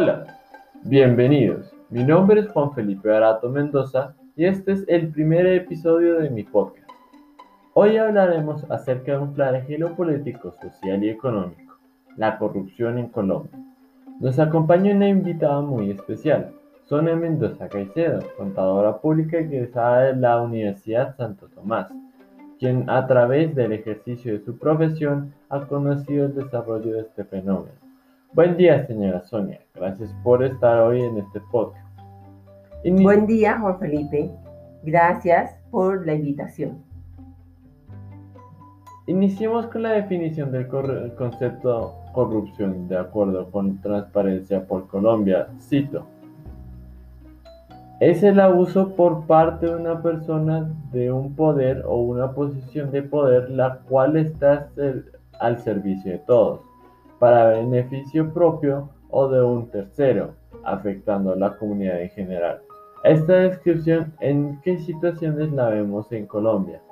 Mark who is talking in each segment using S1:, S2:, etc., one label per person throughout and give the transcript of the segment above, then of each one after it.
S1: Hola, bienvenidos. Mi nombre es Juan Felipe Arato Mendoza y este es el primer episodio de mi podcast. Hoy hablaremos acerca de un flagelo político, social y económico, la corrupción en Colombia. Nos acompaña una invitada muy especial, Sonia Mendoza Caicedo, contadora pública egresada de la Universidad Santo Tomás, quien a través del ejercicio de su profesión ha conocido el desarrollo de este fenómeno. Buen día, señora Sonia. Gracias por estar hoy en este podcast.
S2: Buen día, Juan Felipe. Gracias por la invitación.
S1: Iniciemos con la definición del concepto corrupción de acuerdo con Transparencia por Colombia. Cito. Es el abuso por parte de una persona de un poder o una posición de poder la cual está al servicio de todos, para beneficio propio o de un tercero, afectando a la comunidad en general. Esta descripción, ¿en qué situaciones la vemos en Colombia?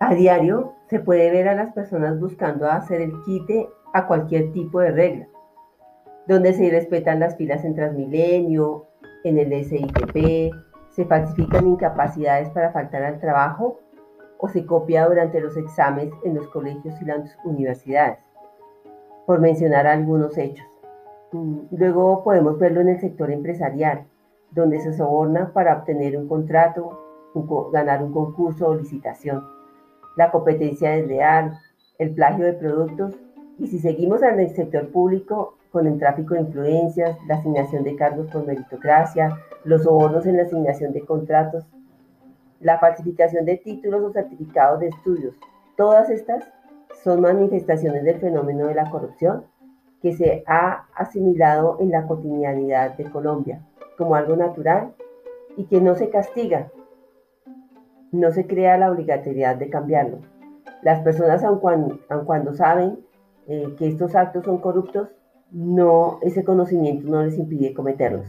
S2: A diario se puede ver a las personas buscando hacer el quite a cualquier tipo de regla, donde se respetan las filas en Transmilenio, en el SITP, se falsifican incapacidades para faltar al trabajo o se copia durante los exámenes en los colegios y las universidades, por mencionar algunos hechos. Mm, luego podemos verlo en el sector empresarial, donde se soborna para obtener un contrato, ganar un concurso o licitación. La competencia desleal, el plagio de productos y si seguimos en el sector público, con el tráfico de influencias, la asignación de cargos por meritocracia, los sobornos en la asignación de contratos, la falsificación de títulos o certificados de estudios. Todas estas son manifestaciones del fenómeno de la corrupción que se ha asimilado en la cotidianidad de Colombia como algo natural y que no se castiga, no se crea la obligatoriedad de cambiarlo. Las personas, aun cuando, saben eh, que estos actos son corruptos, no, ese conocimiento no les impide cometerlos.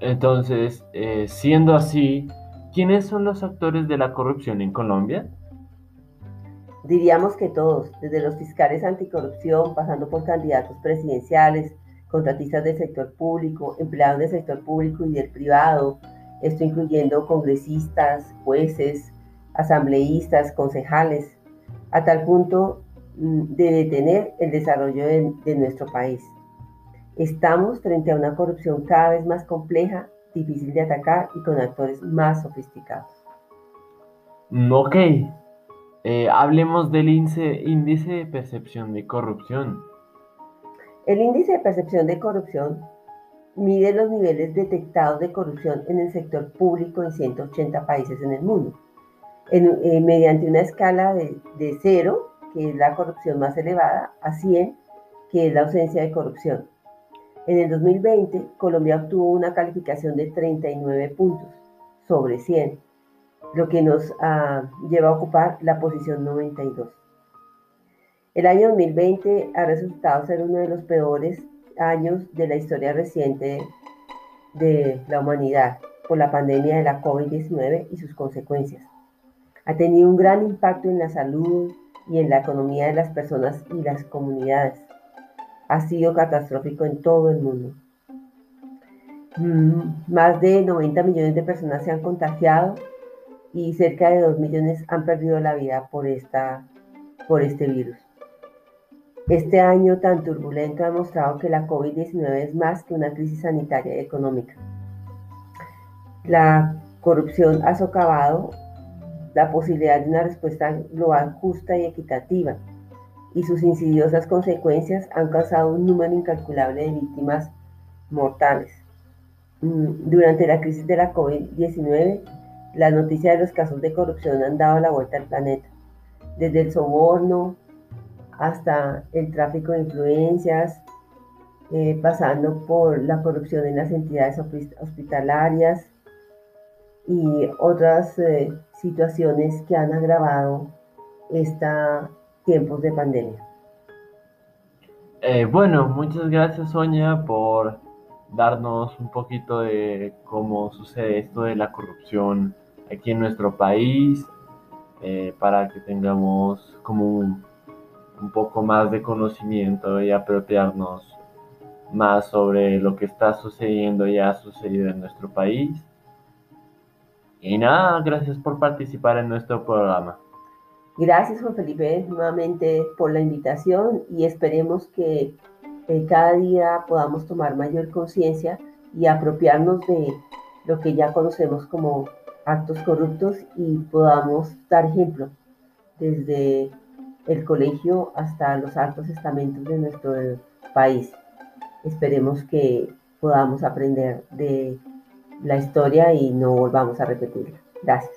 S1: Entonces, eh, siendo así, ¿quiénes son los actores de la corrupción en Colombia?
S2: Diríamos que todos, desde los fiscales anticorrupción, pasando por candidatos presidenciales, contratistas del sector público, empleados del sector público y del privado, esto incluyendo congresistas, jueces, asambleístas, concejales, a tal punto mm, de detener el desarrollo de, nuestro país. Estamos frente a una corrupción cada vez más compleja, difícil de atacar y con actores más sofisticados.
S1: Ok, eh, hablemos del índice de percepción de corrupción.
S2: El índice de percepción de corrupción mide los niveles detectados de corrupción en el sector público en 180 países en el mundo, eh, mediante una escala de, de 0, que es la corrupción más elevada, a 100, que es la ausencia de corrupción. En el 2020, Colombia obtuvo una calificación de 39 puntos sobre 100, lo que nos ah, lleva a ocupar la posición 92. El año 2020 ha resultado ser uno de los peores años de la historia reciente de la humanidad por la pandemia de la COVID-19 y sus consecuencias. Ha tenido un gran impacto en la salud y en la economía de las personas y las comunidades. Ha sido catastrófico en todo el mundo. Mm, más de 90 millones de personas se han contagiado y cerca de 2 millones han perdido la vida por, esta, por este virus. Este año tan turbulento ha demostrado que la COVID-19 es más que una crisis sanitaria y económica. La corrupción ha socavado la posibilidad de una respuesta global justa y equitativa, y sus insidiosas consecuencias han causado un número incalculable de víctimas mortales. Mm, durante la crisis de la COVID-19, las noticias de los casos de corrupción han dado la vuelta al planeta, desde el soborno, hasta el tráfico de influencias, eh, pasando por la corrupción en las entidades hospitalarias y otras eh, situaciones que han agravado estos tiempos de pandemia.
S1: Eh, bueno, muchas gracias Sonia por darnos un poquito de cómo sucede esto de la corrupción aquí en nuestro país, para que tengamos como un un poco más de conocimiento y apropiarnos más sobre lo que está sucediendo y ha sucedido en nuestro país. Y nada, gracias por participar en nuestro programa.
S2: Gracias Juan Felipe nuevamente por la invitación y esperemos que eh, cada día podamos tomar mayor conciencia y apropiarnos de lo que ya conocemos como actos corruptos y podamos dar ejemplo desde el colegio hasta los altos estamentos de nuestro país. Esperemos que podamos aprender de la historia y no volvamos a repetirla. Gracias.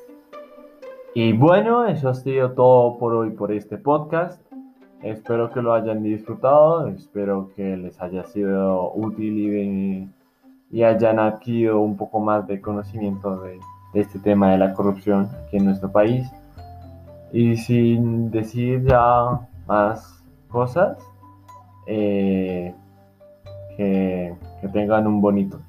S1: Y bueno, eso ha sido todo por hoy por este podcast. Espero que lo hayan disfrutado, espero que les haya sido útil y, y hayan adquirido un poco más de conocimiento de, este tema de la corrupción aquí en nuestro país. Y sin decir ya más cosas, eh, que, que tengan un bonito.